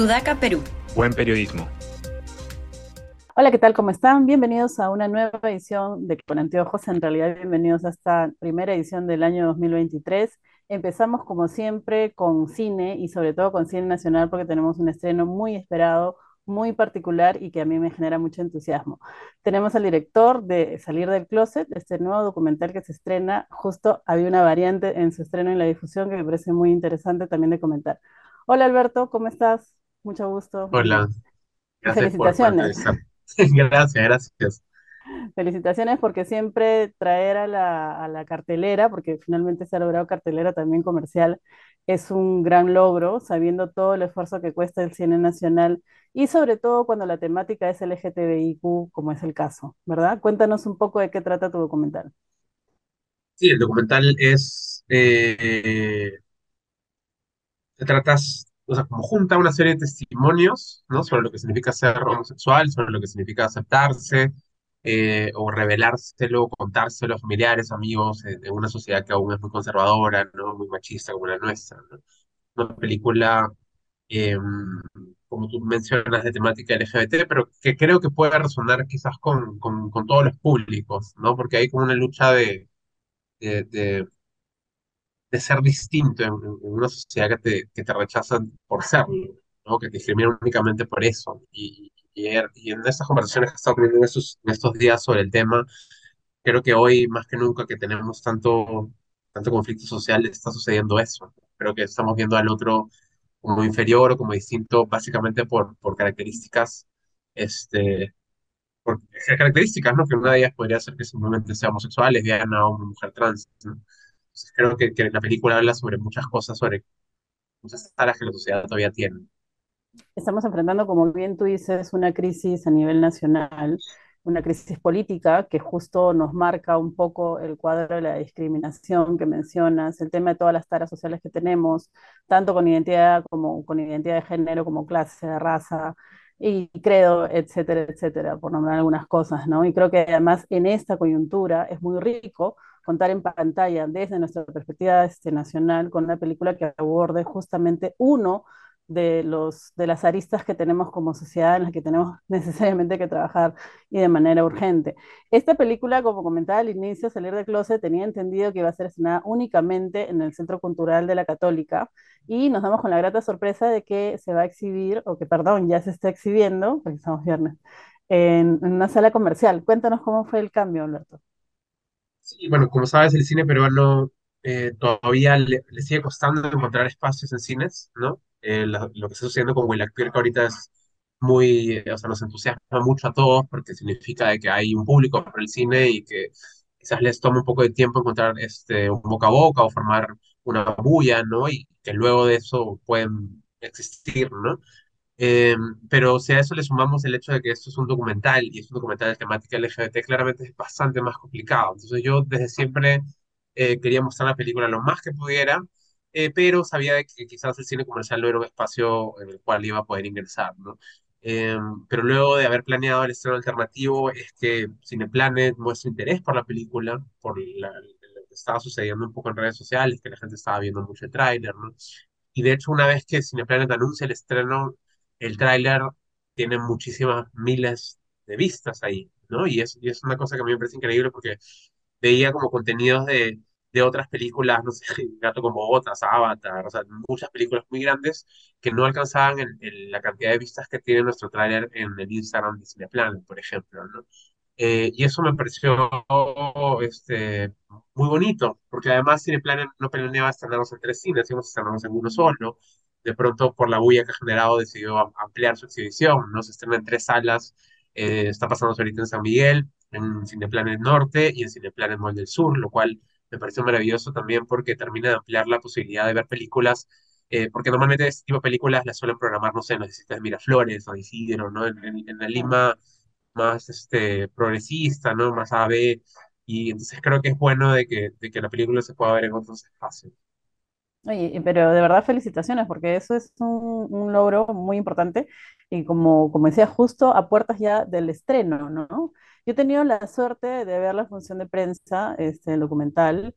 Sudaca, Perú. Buen periodismo. Hola, ¿qué tal? ¿Cómo están? Bienvenidos a una nueva edición de Con Anteojos. En realidad, bienvenidos a esta primera edición del año 2023. Empezamos, como siempre, con cine y sobre todo con cine nacional porque tenemos un estreno muy esperado, muy particular y que a mí me genera mucho entusiasmo. Tenemos al director de Salir del Closet, este nuevo documental que se estrena. Justo había una variante en su estreno en la difusión que me parece muy interesante también de comentar. Hola Alberto, ¿cómo estás? Mucho gusto. Hola, gracias por Felicitaciones. Gracias, gracias. Felicitaciones porque siempre traer a la, a la cartelera, porque finalmente se ha logrado cartelera también comercial, es un gran logro, sabiendo todo el esfuerzo que cuesta el cine nacional y sobre todo cuando la temática es LGTBIQ, como es el caso, ¿verdad? Cuéntanos un poco de qué trata tu documental. Sí, el documental es, eh, se trata, o sea, como junta una serie de testimonios, ¿no? Sobre lo que significa ser homosexual, sobre lo que significa aceptarse, eh, o revelárselo, contárselo a familiares, amigos, eh, de una sociedad que aún es muy conservadora, ¿no? Muy machista como la nuestra. Una película, eh, como tú mencionas, de temática LGBT, pero que creo que puede resonar quizás con, con, todos los públicos, ¿no? Porque hay como una lucha de, de, de ser distinto en, en una sociedad que te, que te rechazan por serlo, ¿no? Que te discriminan únicamente por eso. Y, y, y en estas conversaciones que he estado teniendo en estos, en estos días sobre el tema, creo que hoy más que nunca que tenemos tanto, tanto conflicto social está sucediendo eso. Creo que estamos viendo al otro como inferior o como distinto básicamente por, por características, este, por características, ¿no? Que una de ellas podría ser que simplemente sea homosexual, lesbiana o mujer trans, ¿no? Entonces creo que, que la película habla sobre muchas cosas, sobre muchas tareas que la sociedad todavía tiene. Estamos enfrentando, como bien tú dices, una crisis a nivel nacional, una crisis política que justo nos marca un poco el cuadro de la discriminación que mencionas, el tema de todas las taras sociales que tenemos, tanto con identidad como con identidad de género, como clase, raza y credo, etcétera, etcétera, por nombrar algunas cosas, ¿no? Y creo que además en esta coyuntura es muy rico contar en pantalla desde nuestra perspectiva este, nacional con una película que aborde justamente uno de, los, de las aristas que tenemos como sociedad en las que tenemos necesariamente que trabajar y de manera urgente. Esta película, como comentaba al inicio, Salir del Closet, tenía entendido que iba a ser estrenada únicamente en el Centro Cultural de la Católica y nos damos con la grata sorpresa de que se va a exhibir, o que perdón, ya se está exhibiendo, porque estamos viernes, en, en una sala comercial. Cuéntanos cómo fue el cambio, Alberto. Sí, bueno, como sabes, el cine peruano eh, todavía le, sigue costando encontrar espacios en cines, ¿no? Eh, la- lo que está sucediendo con que ahorita es muy, o sea, nos entusiasma mucho a todos porque significa de que hay un público para el cine y que quizás les toma un poco de tiempo encontrar este, un boca a boca o formar una bulla, ¿no? Y que luego de eso pueden existir, ¿no? Eh, pero si a eso le sumamos el hecho de que esto es un documental y es un documental de temática LGBT, claramente es bastante más complicado. Entonces yo desde siempre eh, quería mostrar la película lo más que pudiera, eh, pero sabía que quizás el cine comercial no era un espacio en el cual iba a poder ingresar, ¿no? Eh, pero luego de haber planeado el estreno alternativo, es que Cineplanet muestra interés por la película, por la- lo que estaba sucediendo un poco en redes sociales, que la gente estaba viendo mucho el tráiler, ¿no? Y de hecho, una vez que Cineplanet anuncia el estreno, el tráiler tiene muchísimas miles de vistas ahí, ¿no? Y es, una cosa que a mí me parece increíble porque veía como contenidos de, otras películas, no sé, Gato con Botas, Avatar, o sea, muchas películas muy grandes que no alcanzaban la cantidad de vistas que tiene nuestro tráiler en el Instagram de Cineplanet, por ejemplo, ¿no? Eh, y eso me pareció este, muy bonito, porque además Cineplanet no planeaba estrenarnos en tres cines, íbamos a estrenarnos en uno solo. De pronto, por la bulla que ha generado, decidió am- ampliar su exhibición, ¿no? Se estrena en tres salas, eh, está pasando ahorita en San Miguel, en Cineplanet Norte y en Cineplanet Mall del Sur, lo cual me pareció maravilloso también porque termina de ampliar la posibilidad de ver películas, eh, porque normalmente este tipo de películas las suelen programar, no sé, en las distintas de Miraflores o Isidro, ¿no? En, en, en la Lima más este, progresista, ¿no? Más AB, y entonces creo que es bueno de que, de que la película se pueda ver en otros espacios. Oye, pero de verdad felicitaciones, porque eso es un, un logro muy importante y como, como decía, justo a puertas ya del estreno, ¿no? Yo he tenido la suerte de ver la función de prensa, este, el documental,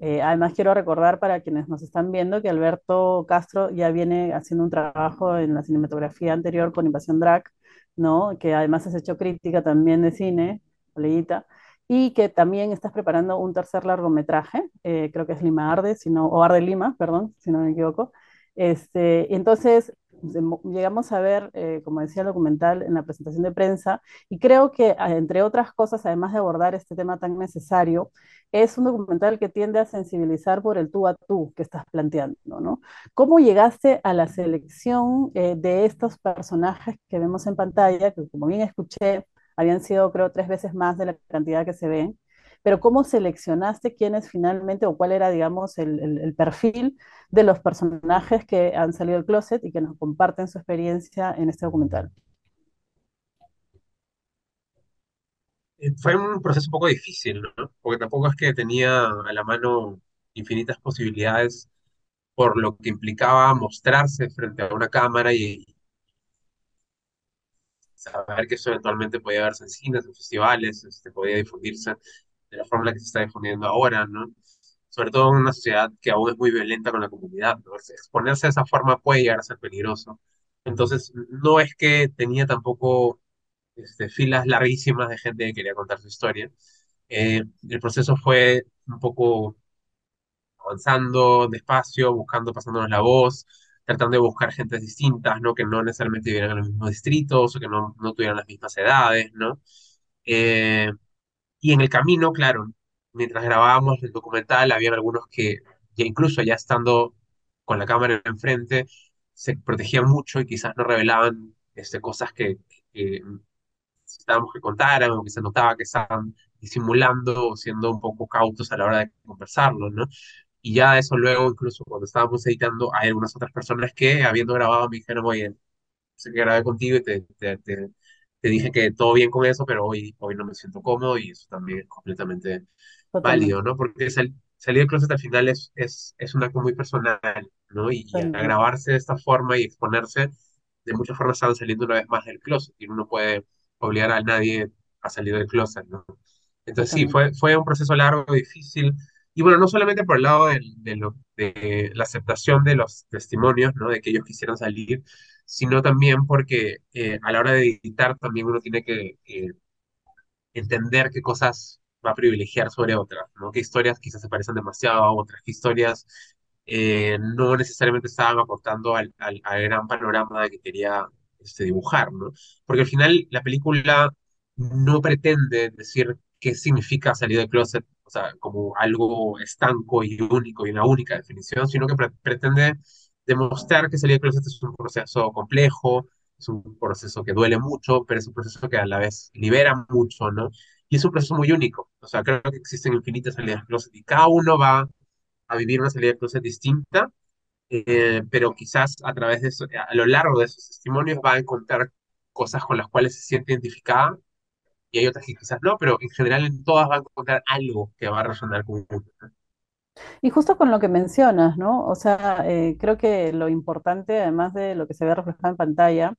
Eh, además, quiero recordar para quienes nos están viendo que Alberto Castro ya viene haciendo un trabajo en la cinematografía anterior con Invasión Drag, ¿no? Que además has hecho crítica también de cine, Oleguita, y que también estás preparando un tercer largometraje, eh, creo que es Lima Arde, sino, o Arde Lima, perdón, si no me equivoco. Este, entonces, llegamos a ver, eh, como decía el documental, en la presentación de prensa, y creo que, ah, entre otras cosas, además de abordar este tema tan necesario, es un documental que tiende a sensibilizar por el tú a tú que estás planteando, ¿no? ¿Cómo llegaste a la selección eh, de estos personajes que vemos en pantalla, que como bien escuché, habían sido creo tres veces más de la cantidad que se ven, pero ¿cómo seleccionaste quiénes finalmente o cuál era, digamos, el, el, perfil de los personajes que han salido del closet y que nos comparten su experiencia en este documental? Eh, Fue un proceso un poco difícil, ¿no? Porque tampoco es que tenía a la mano infinitas posibilidades por lo que implicaba mostrarse frente a una cámara y saber que eso eventualmente podía verse en cines, en festivales, este, podía difundirse de la forma en la que se está difundiendo ahora, ¿no? Sobre todo en una sociedad que aún es muy violenta con la comunidad, ¿no? Exponerse de esa forma puede llegar a ser peligroso. Entonces, no es que tenía tampoco este, filas larguísimas de gente que quería contar su historia. Eh, el proceso fue un poco avanzando despacio, buscando, pasándonos la voz, tratando de buscar gentes distintas, ¿no? Que no necesariamente vivieran en los mismos distritos o que no, no tuvieran las mismas edades, ¿no? Eh, y en el camino, claro, mientras grabábamos el documental, había algunos que ya incluso ya estando con la cámara enfrente, se protegían mucho y quizás no revelaban este, cosas que, que necesitábamos que contaran o que se notaba que estaban disimulando o siendo un poco cautos a la hora de conversarlo, ¿no? Y ya eso luego, incluso cuando estábamos editando, hay algunas otras personas que, habiendo grabado, me dijeron, oye, sé que grabé contigo y te, te, te, te dije que todo bien con eso, pero hoy, hoy no me siento cómodo y eso también es completamente válido, Totalmente, ¿no? Porque sal- salir del closet al final es, es, es un acto muy personal, ¿no? Y, y al totalmente, grabarse de esta forma y exponerse, de muchas formas están saliendo una vez más del closet y uno no puede obligar a nadie a salir del closet, ¿no? Entonces sí, fue, fue un proceso largo, difícil, y bueno, no solamente por el lado de, la aceptación de los testimonios, ¿no? De que ellos quisieran salir, sino también porque eh, a la hora de editar también uno tiene que, entender qué cosas va a privilegiar sobre otras, ¿no? Qué historias quizás se parecen demasiado a otras, qué historias eh, no necesariamente estaban aportando al, al, gran panorama que quería este, dibujar, ¿no? Porque al final la película no pretende decir qué significa salir del closet, sea, como algo estanco y único y una única definición, sino que pre- pretende demostrar que salir del closet es un proceso complejo, es un proceso que duele mucho, pero es un proceso que a la vez libera mucho, ¿no? Y es un proceso muy único. O sea, creo que existen infinitas salidas de closet y cada uno va a vivir una salida de closet distinta, eh, pero quizás a través de eso, a lo largo de esos testimonios va a encontrar cosas con las cuales se siente identificada y hay otras que quizás no, pero en general en todas va a encontrar algo que va a resonar con uno. ¿no? Y justo con lo que mencionas, ¿no? O sea, eh, creo que lo importante, además de lo que se ve reflejado en pantalla,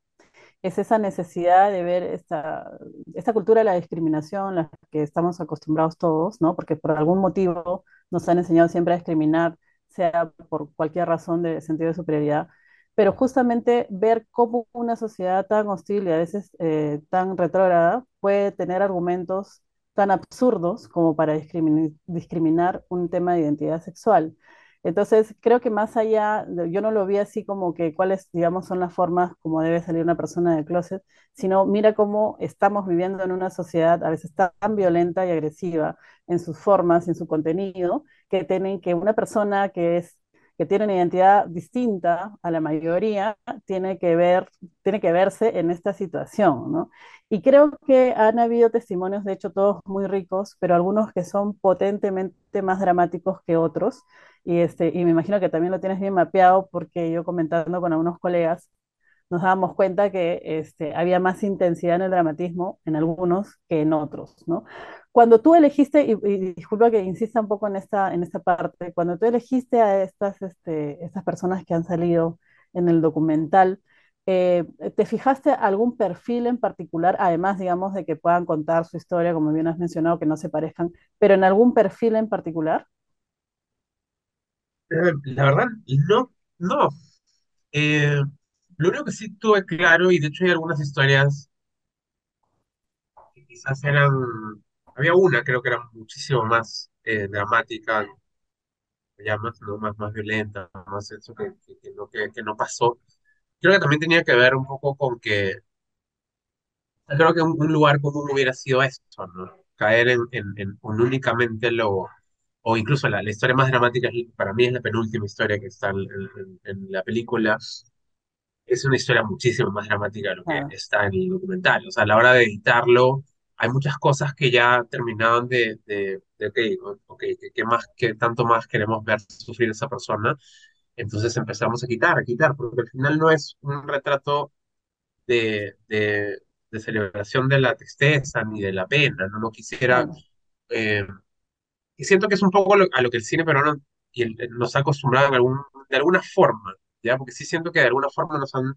es esa necesidad de ver esta, esta cultura de la discriminación, la que estamos acostumbrados todos, ¿no? Porque por algún motivo nos han enseñado siempre a discriminar, sea por cualquier razón de sentido de superioridad, pero justamente ver cómo una sociedad tan hostil y a veces eh, tan retrógrada puede tener argumentos tan absurdos como para discrimi- discriminar un tema de identidad sexual. Entonces, creo que más allá, yo no lo vi así como que cuáles, digamos, son las formas como debe salir una persona del closet, sino mira cómo estamos viviendo en una sociedad a veces tan violenta y agresiva en sus formas, en su contenido, que tienen que una persona que es que tiene una identidad distinta a la mayoría, tiene que ver, tiene que verse en esta situación, ¿no? Y creo que han habido testimonios, de hecho, todos muy ricos, pero algunos que son potentemente más dramáticos que otros y, este, y me imagino que también lo tienes bien mapeado porque yo comentando con algunos colegas nos dábamos cuenta que este, había más intensidad en el dramatismo en algunos que en otros, ¿no? Cuando tú elegiste, y, disculpa que insista un poco en esta, en esta parte, cuando tú elegiste a estas, este, estas personas que han salido en el documental, eh, ¿te fijaste algún perfil en particular, además, digamos, de que puedan contar su historia, como bien has mencionado, que no se parezcan, pero en algún perfil en particular? La verdad, no, no. Eh, lo único que sí tuve claro, y de hecho hay algunas historias que quizás eran, había una creo que era muchísimo más eh, dramática, ya más, ¿no? más, más violenta, más eso que, que, que no, que, que no pasó. Creo que también tenía que ver un poco con que, creo que un, un lugar común hubiera sido esto, ¿no? Caer en, en, en, en únicamente lo, o incluso la, la historia más dramática, para mí es la penúltima historia que está en, en- en la película, es una historia muchísimo más dramática de lo que Claro, está en el documental. O sea, a la hora de editarlo, hay muchas cosas que ya terminaban de, de, de ok, ok, ¿qué, más, qué tanto más queremos ver sufrir a esa persona? Entonces empezamos a quitar, a quitar, porque al final no es un retrato de, de, de celebración de la tristeza ni de la pena, no, no quisiera... eh, y siento que es un poco lo- a lo que el cine peruano y el- nos ha acostumbrado en algún, de alguna forma, ¿ya? Porque sí siento que de alguna forma nos han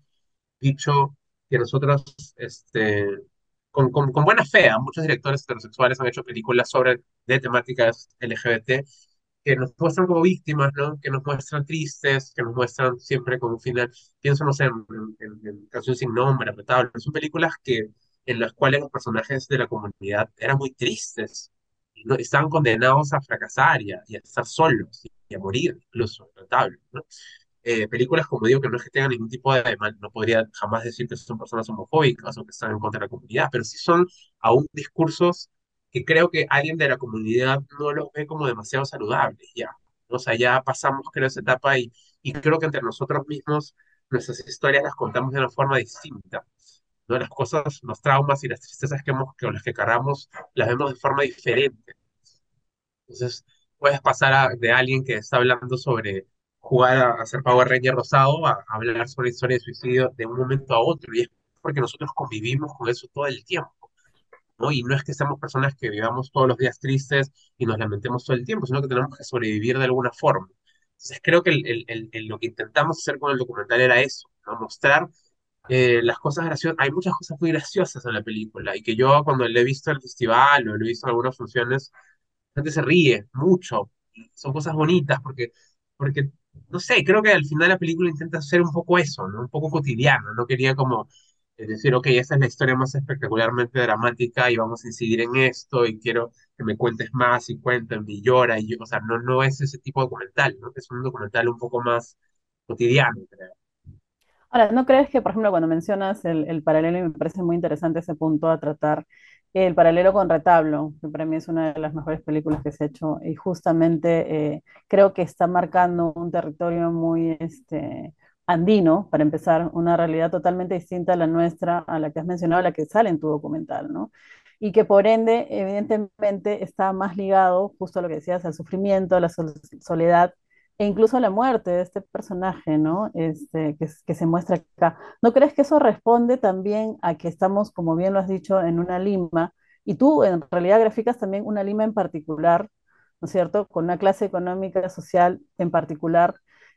dicho que nosotros, este, con, con, con buena fe, ¿ah? muchos directores heterosexuales han hecho películas sobre, de temáticas LGBT que nos muestran como víctimas, ¿no? Que nos muestran tristes, que nos muestran siempre con un final. Pienso, no sé, en, en, en Canción sin nombre, Apretable. Son películas que, en las cuales los personajes de la comunidad eran muy tristes. y No, estaban condenados a fracasar y a, y a estar solos y a morir, incluso, Apretable, ¿no? Eh, películas, como digo, que no es que tengan ningún tipo de no podría jamás decir que son personas homofóbicas o que están en contra de la comunidad, pero sí son aún discursos que creo que alguien de la comunidad no los ve como demasiado saludables ya. O sea, ya pasamos, creo, esa etapa y, y creo que entre nosotros mismos nuestras historias las contamos de una forma distinta. ¿no? Las cosas, los traumas y las tristezas que hemos, que las que cargamos, las vemos de forma diferente. Entonces, puedes pasar de alguien que está hablando sobre jugar a, a ser Power Ranger rosado a, a hablar sobre historia de suicidio de un momento a otro. Y es porque nosotros convivimos con eso todo el tiempo, ¿no? Y no es que seamos personas que vivamos todos los días tristes y nos lamentemos todo el tiempo, sino que tenemos que sobrevivir de alguna forma. Entonces, creo que el, el- el- lo que intentamos hacer con el documental era eso, ¿no? Mostrar eh, las cosas graciosas. Hay muchas cosas muy graciosas en la película y que yo cuando le he visto el festival o le he visto en algunas funciones, la gente se ríe mucho. Son cosas bonitas porque, porque, no sé, creo que al final la película intenta hacer un poco eso. Un poco cotidiano. No quería como eh, decir, ok, esta es la historia más espectacularmente dramática y vamos a incidir en esto y quiero que me cuentes más y cuéntame y llora. Y yo, o sea, no, no es ese tipo de documental, ¿no? Es un documental un poco más cotidiano, creo. Ahora, ¿no crees que, por ejemplo, cuando mencionas el, el paralelo, y me parece muy interesante ese punto a tratar, el paralelo con Retablo, que para mí es una de las mejores películas que se ha hecho, y justamente eh, creo que está marcando un territorio muy este, andino, para empezar, una realidad totalmente distinta a la nuestra, a la que has mencionado, a la que sale en tu documental, ¿no? Y que por ende, evidentemente, está más ligado, justo a lo que decías, al sufrimiento, a la sol- soledad e incluso la muerte de este personaje, ¿no? Este, que, se muestra acá. ¿No crees que eso responde también a que estamos, como bien lo has dicho, en una Lima, y tú en realidad graficas también una Lima en particular, ¿no es cierto? Con una clase económica, social en particular,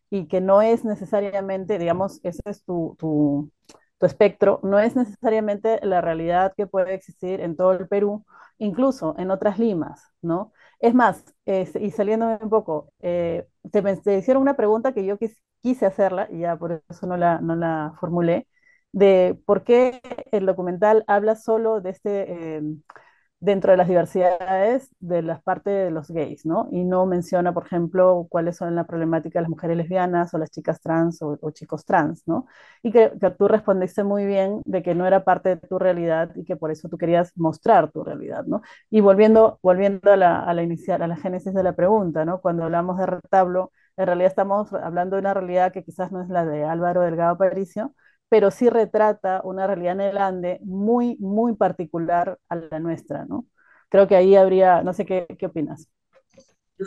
y que no es necesariamente, digamos, ese es tu, tu espectro, no es necesariamente la realidad que puede existir en todo el Perú, incluso en otras Limas, ¿no? Es más, y saliéndome un poco, eh, te, hicieron una pregunta que yo quis, quise hacerla, y ya por eso no la, no la formulé, de por qué el documental habla solo de este, eh, dentro de las diversidades de las partes de los gays, ¿no? Y no menciona, por ejemplo, cuáles son la problemática de las mujeres lesbianas o las chicas trans o, o chicos trans, ¿no? Y que, que, tú respondiste muy bien de que no era parte de tu realidad y que por eso tú querías mostrar tu realidad, ¿no? Y volviendo, volviendo a la, a la inicial, a la génesis de la pregunta, ¿no? Cuando hablamos de retablo, en realidad estamos hablando de una realidad que quizás no es la de Álvaro Delgado Aparicio, pero sí retrata una realidad en el Ande muy, muy particular a la nuestra, ¿no? Creo que ahí habría, no sé qué, qué opinas.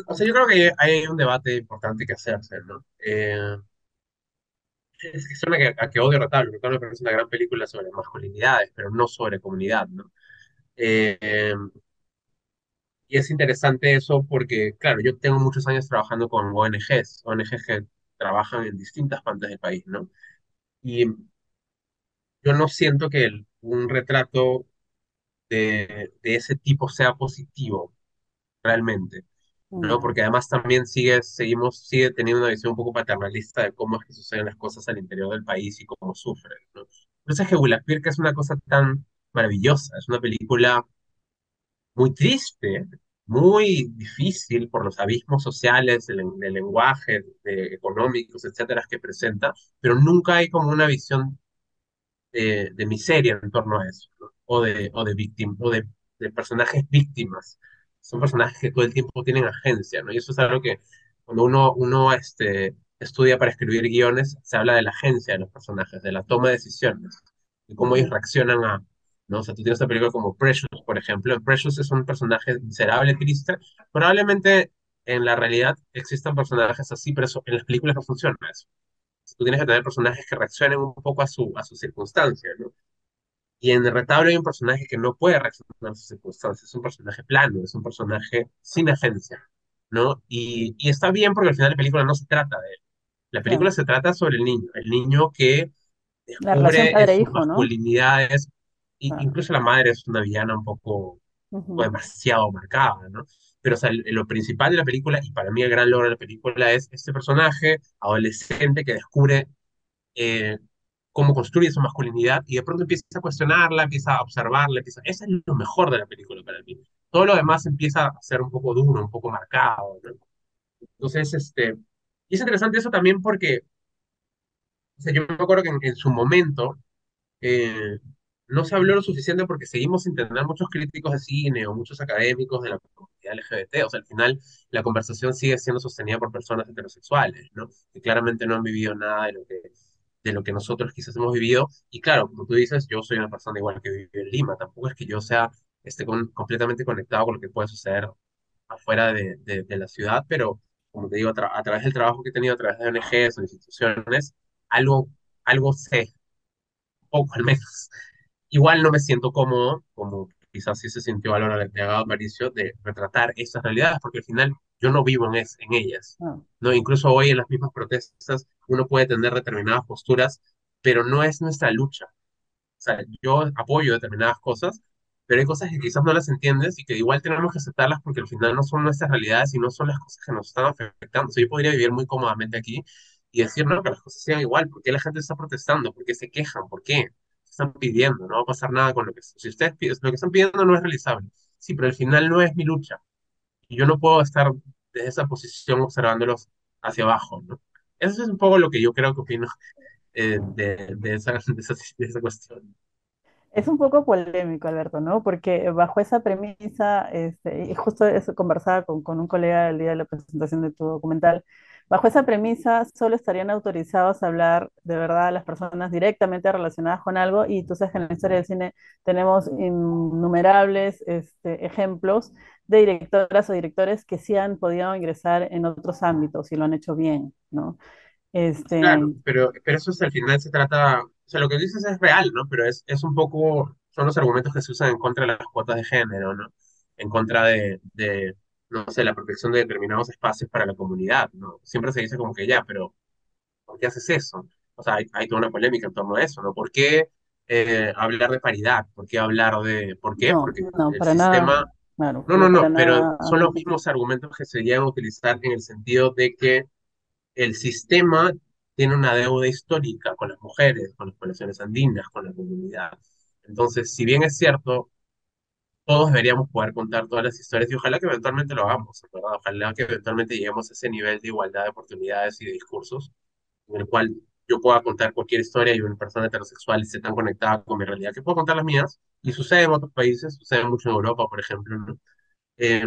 O sea, yo creo que hay un debate importante que hacerse, ¿no? Eh, es que a que odio Retablo, Retablo me parece una gran película sobre masculinidades, pero no sobre comunidad, ¿no? Eh, y es interesante eso porque, claro, yo tengo muchos años trabajando con ONGs, ONGs que trabajan en distintas partes del país, ¿no? Y yo no siento que el- un retrato de, de ese tipo sea positivo, realmente. ¿no? mm, Porque además también sigue, seguimos, sigue teniendo una visión un poco paternalista de cómo es que suceden las cosas al interior del país y cómo sufren, ¿no? Entonces que Willakirk es una cosa tan maravillosa, es una película muy triste, muy difícil por los abismos sociales, del, del lenguaje, de, económicos, etcétera, que presenta, pero nunca hay como una visión de, de miseria en torno a eso, ¿no? O de, o de víctimas, o de, de personajes víctimas. Son personajes que todo el tiempo tienen agencia, ¿no? Y eso es algo que cuando uno, uno este, estudia para escribir guiones, se habla de la agencia de los personajes, de la toma de decisiones, y cómo ellos reaccionan a, ¿no? O sea, tú tienes una película como Precious, por ejemplo. Precious es un personaje miserable, triste. Probablemente en la realidad existan personajes así, pero eso, en las películas no funciona eso. Tú tienes que tener personajes que reaccionen un poco a su, a sus circunstancias, ¿no? Y en el retablo hay un personaje que no puede reaccionar a sus circunstancias, es un personaje plano, es un personaje sin agencia, ¿no? Y, y está bien porque al final la película no se trata de él. La película claro. se trata sobre el niño, el niño que La relación en sus padre-hijo, ¿no? masculinidades, y incluso la madre es una villana un poco, o Ujú, demasiado marcada, ¿no? Pero o sea, lo principal de la película, y para mí el gran logro de la película, es este personaje adolescente que descubre eh, cómo construye su masculinidad y de pronto empieza a cuestionarla, empieza a observarla, empieza... Eso es lo mejor de la película para mí. Todo lo demás empieza a ser un poco duro, un poco marcado, ¿no? Entonces, este, y es interesante eso también porque, o sea, yo me acuerdo que en, en su momento eh, no se habló lo suficiente porque seguimos sin tener muchos críticos de cine o muchos académicos de la comunidad LGBT. O sea, al final la conversación sigue siendo sostenida por personas heterosexuales, ¿no? Que claramente no han vivido nada de lo que, de lo que nosotros quizás hemos vivido. Y claro, como tú dices, yo soy una persona igual que vive en Lima. Tampoco es que yo sea esté completamente conectado con lo que puede suceder afuera de, de, la ciudad, pero como te digo, a, a través del trabajo que he tenido, a través de ONGs o instituciones, algo, algo sé, poco al menos. Igual no me siento cómodo, como quizás sí se sintió a la hora de Agado Mauricio, de retratar esas realidades, porque al final yo no vivo en, es, en ellas. ah, ¿no? Incluso hoy en las mismas protestas uno puede tener determinadas posturas, pero no es nuestra lucha. O sea, yo apoyo determinadas cosas, pero hay cosas que quizás no las entiendes y que igual tenemos que aceptarlas porque al final no son nuestras realidades y no son las cosas que nos están afectando. O sea, yo podría vivir muy cómodamente aquí y decir, no, que las cosas sigan igual. ¿Por qué la gente está protestando? ¿Por qué se quejan? ¿Por qué? Están pidiendo, no va a pasar nada con lo que... Si ustedes lo que están pidiendo no es realizable. Sí, pero al final no es mi lucha. Y yo no puedo estar desde esa posición observándolos hacia abajo, ¿no? Eso es un poco lo que yo creo que opino eh, de, de, esa, de, esa, de esa cuestión. Es un poco polémico, Alberto, ¿no? Porque bajo esa premisa, este, y justo eso conversaba con, con un colega el día de la presentación de tu documental, bajo esa premisa solo estarían autorizados a hablar de verdad las personas directamente relacionadas con algo, y tú sabes que en la historia del cine tenemos innumerables este, ejemplos de directoras o directores que sí han podido ingresar en otros ámbitos y lo han hecho bien, ¿no? Este, Claro, pero, pero eso es al final se trata, o sea, lo que dices es real, ¿no? Pero es, es un poco, son los argumentos que se usan en contra de las cuotas de género, ¿no? En contra de, no sé, la protección de determinados espacios para la comunidad, ¿no? Siempre se dice como que ya, pero ¿por qué haces eso? O sea, hay, hay toda una polémica en torno a eso, ¿no? ¿Por qué eh, hablar de paridad? ¿Por qué hablar de, ¿por qué? no, Porque no, el para nada, sistema, claro, no, no no, pero nada son los mismos argumentos que se llegan a utilizar en el sentido de que el sistema tiene una deuda histórica con las mujeres, con las poblaciones andinas, con la comunidad. Entonces, si bien es cierto, todos deberíamos poder contar todas las historias y ojalá que eventualmente lo hagamos, ¿verdad? Ojalá que eventualmente lleguemos a ese nivel de igualdad de oportunidades y de discursos en el cual yo pueda contar cualquier historia y una persona heterosexual esté tan conectada con mi realidad que puedo contar las mías. Y sucede en otros países, sucede mucho en Europa, por ejemplo, ¿no? Eh,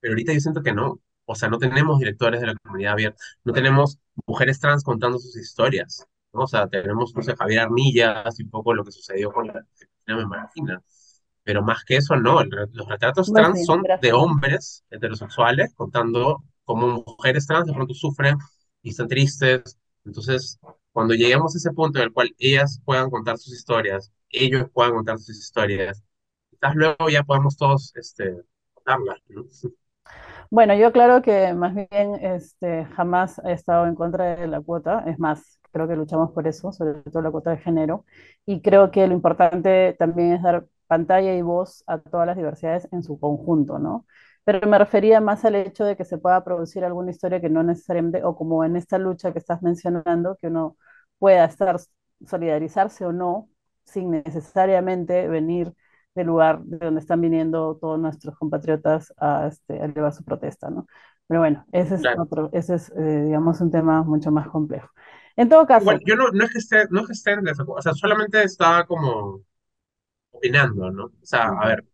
pero ahorita yo siento que no. O sea, no tenemos directores de la comunidad abierta, no tenemos mujeres trans contando sus historias, ¿no? O sea, tenemos, no sé, Javier Arnillas y un poco lo que sucedió con la no me imagino. Pero más que eso, no. Los retratos trans sí, son de gracias. hombres heterosexuales contando cómo mujeres trans de pronto sufren y están tristes. Entonces, cuando lleguemos a ese punto en el cual ellas puedan contar sus historias, ellos puedan contar sus historias, quizás luego ya podemos todos, este, contarlas, ¿no? Bueno, yo claro que más bien este, jamás he estado en contra de la cuota, es más, creo que luchamos por eso, sobre todo la cuota de género, y creo que lo importante también es dar pantalla y voz a todas las diversidades en su conjunto, ¿no? pero me refería más al hecho de que se pueda producir alguna historia que no necesariamente, o como en esta lucha que estás mencionando, que uno pueda estar, solidarizarse o no, sin necesariamente venir del lugar de donde están viniendo todos nuestros compatriotas a, este, a elevar su protesta, ¿no? Pero bueno, ese es Claro. otro, ese es, eh, digamos, un tema mucho más complejo. En todo caso, yo no, no es que esté, no es que esté en desacuerdo, o sea, solamente estaba como opinando, ¿no? O sea, a ver,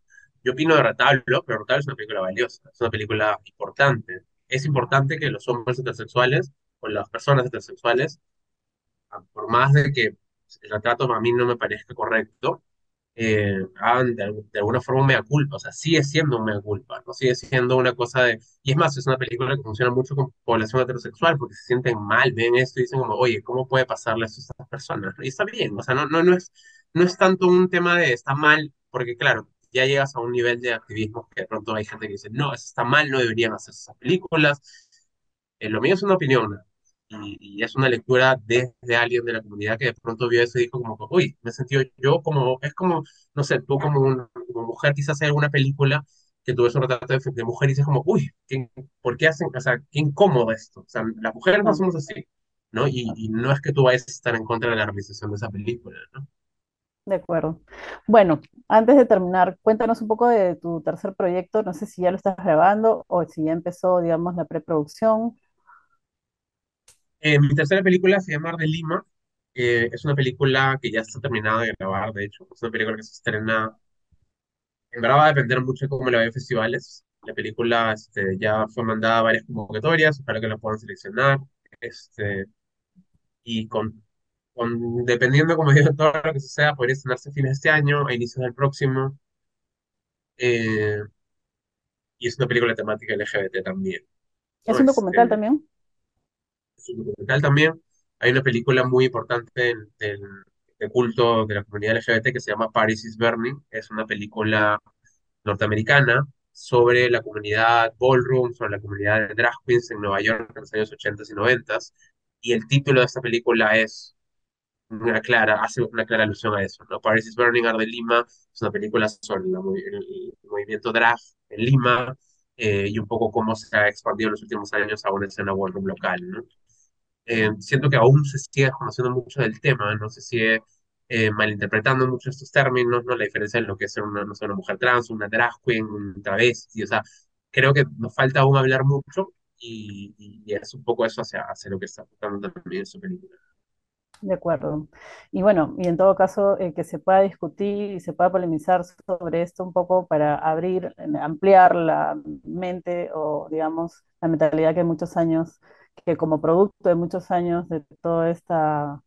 yo opino de Retablo, pero Retablo es una película valiosa, es una película importante. Es importante que los hombres heterosexuales o las personas heterosexuales, por más de que el retrato a mí no me parezca correcto, eh, hagan de, de alguna forma un mea culpa, o sea, sigue siendo un mea culpa, ¿no? Sigue siendo una cosa de... Y es más, es una película que funciona mucho con población heterosexual porque se sienten mal, ven esto y dicen como, oye, ¿cómo puede pasarle esto a estas personas? Y está bien, o sea, no, no, no es, no es tanto un tema de está mal, porque claro, ya llegas a un nivel de activismo que de pronto hay gente que dice, no, está mal, no deberían hacer esas películas, eh, lo mío es una opinión, y, es una lectura desde alguien de la comunidad que de pronto vio eso y dijo como, uy, me he sentido yo como, es como, no sé, tú como, un- como mujer quizás hay alguna película que tuvo ese retrato de, de mujer y dices como, uy, ¿qué- ¿por qué hacen, o sea, qué incómodo esto? O sea, las mujeres no no, somos así, ¿no? Y, y no es que tú vayas a estar en contra de la realización de esa película, ¿no? De acuerdo. Bueno, antes de terminar, cuéntanos un poco de tu tercer proyecto, no sé si ya lo estás grabando o si ya empezó, digamos, la preproducción. Eh, mi tercera película se llama Mar de Lima. Eh, es una película que ya está terminada de grabar, de hecho. Es una película que se estrena En verdad va a depender mucho de cómo le vaya en festivales. La película este, ya fue mandada a varias convocatorias para que la puedan seleccionar. Este, y con, con, dependiendo, como digo, todo lo que suceda, podría estrenarse a fines de este año, a inicios del próximo. Eh, y es una película temática LGBT también. ¿Es ¿no? un documental también? es un documental también. Hay una película muy importante del- de culto de la comunidad LGBT que se llama Paris is Burning. Es una película norteamericana sobre la comunidad ballroom, sobre la comunidad de drag queens en Nueva York en los años 80 y 90. Y el título de esta película es una clara, hace una clara alusión a eso, ¿no? Paris is Burning, Art de Lima, es una película sobre el, el movimiento drag en Lima eh, y un poco cómo se ha expandido en los últimos años a una escena ballroom local, ¿no? eh, siento que aún se sigue conociendo mucho del tema, no se sigue eh, malinterpretando mucho estos términos, ¿no? La diferencia en lo que es ser una, no sé, una mujer trans, una drag queen, un travesti, o sea, creo que nos falta aún hablar mucho y, y es un poco eso hacia, hacia lo que está apuntando también su película. De acuerdo. Y bueno, y en todo caso, eh, que se pueda discutir y se pueda polemizar sobre esto un poco para abrir, ampliar la mente o, digamos, la mentalidad que muchos años, que como producto de muchos años de toda esta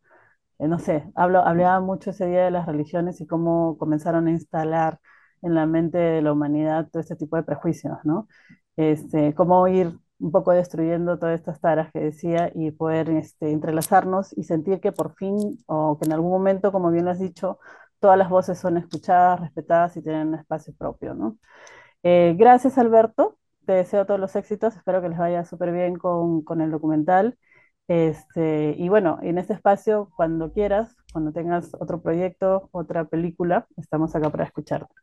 eh, no sé, hablo, hablaba mucho ese día de las religiones y cómo comenzaron a instalar en la mente de la humanidad todo este tipo de prejuicios, ¿no? Este, cómo ir un poco destruyendo todas estas taras que decía y poder este, entrelazarnos y sentir que por fin, o que en algún momento, como bien lo has dicho, todas las voces son escuchadas, respetadas y tienen un espacio propio, ¿no? Eh, gracias, Alberto. Te deseo todos los éxitos. Espero que les vaya súper bien con, con el documental. Este, y bueno, en este espacio, cuando quieras, cuando tengas otro proyecto, otra película, estamos acá para escucharte.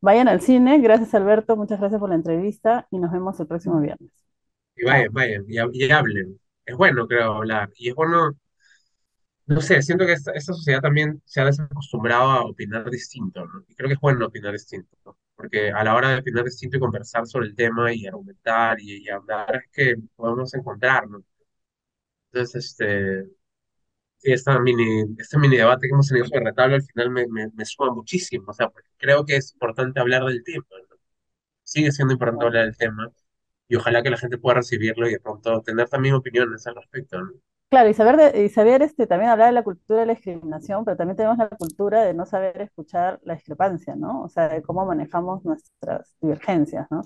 Vayan al cine. Gracias, Alberto. Muchas gracias por la entrevista y nos vemos el próximo viernes. Y vayan, vayan, y, y hablen. Es bueno, creo, hablar. Y es bueno, no sé, siento que esta, esta sociedad también se ha desacostumbrado a opinar distinto, ¿no? Y creo que es bueno opinar distinto, ¿no? Porque a la hora de opinar distinto y conversar sobre el tema y argumentar y, y hablar, es que podemos encontrarnos. Entonces, este, esta mini, este mini debate que hemos tenido sobre retablo al final me, me, me suma muchísimo, o sea, porque creo que es importante hablar del tema, ¿no? Sigue siendo importante hablar del tema y ojalá que la gente pueda recibirlo y de pronto tener también opiniones al respecto, ¿no? Claro, y saber, de- y saber este, también hablar de la cultura de la discriminación, pero también tenemos la cultura de no saber escuchar la discrepancia, ¿no? O sea, de cómo manejamos nuestras divergencias, ¿no?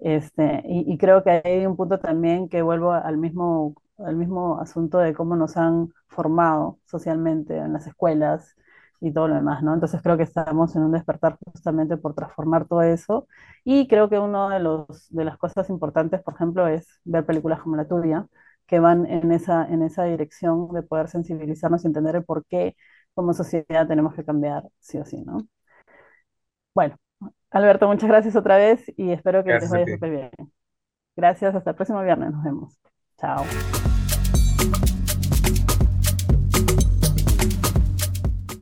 Este, y, y creo que hay un punto también que vuelvo al mismo, al mismo asunto de cómo nos han formado socialmente en las escuelas y todo lo demás, ¿no? Entonces creo que estamos en un despertar justamente por transformar todo eso. Y creo que una de los, de las cosas importantes, por ejemplo, es ver películas como la tuya que van en esa, en esa dirección de poder sensibilizarnos y entender el por qué como sociedad tenemos que cambiar sí o sí, ¿no? Bueno, Alberto, muchas gracias otra vez y espero que les Gracias a vaya súper bien. Gracias, hasta el próximo viernes, nos vemos. Chao.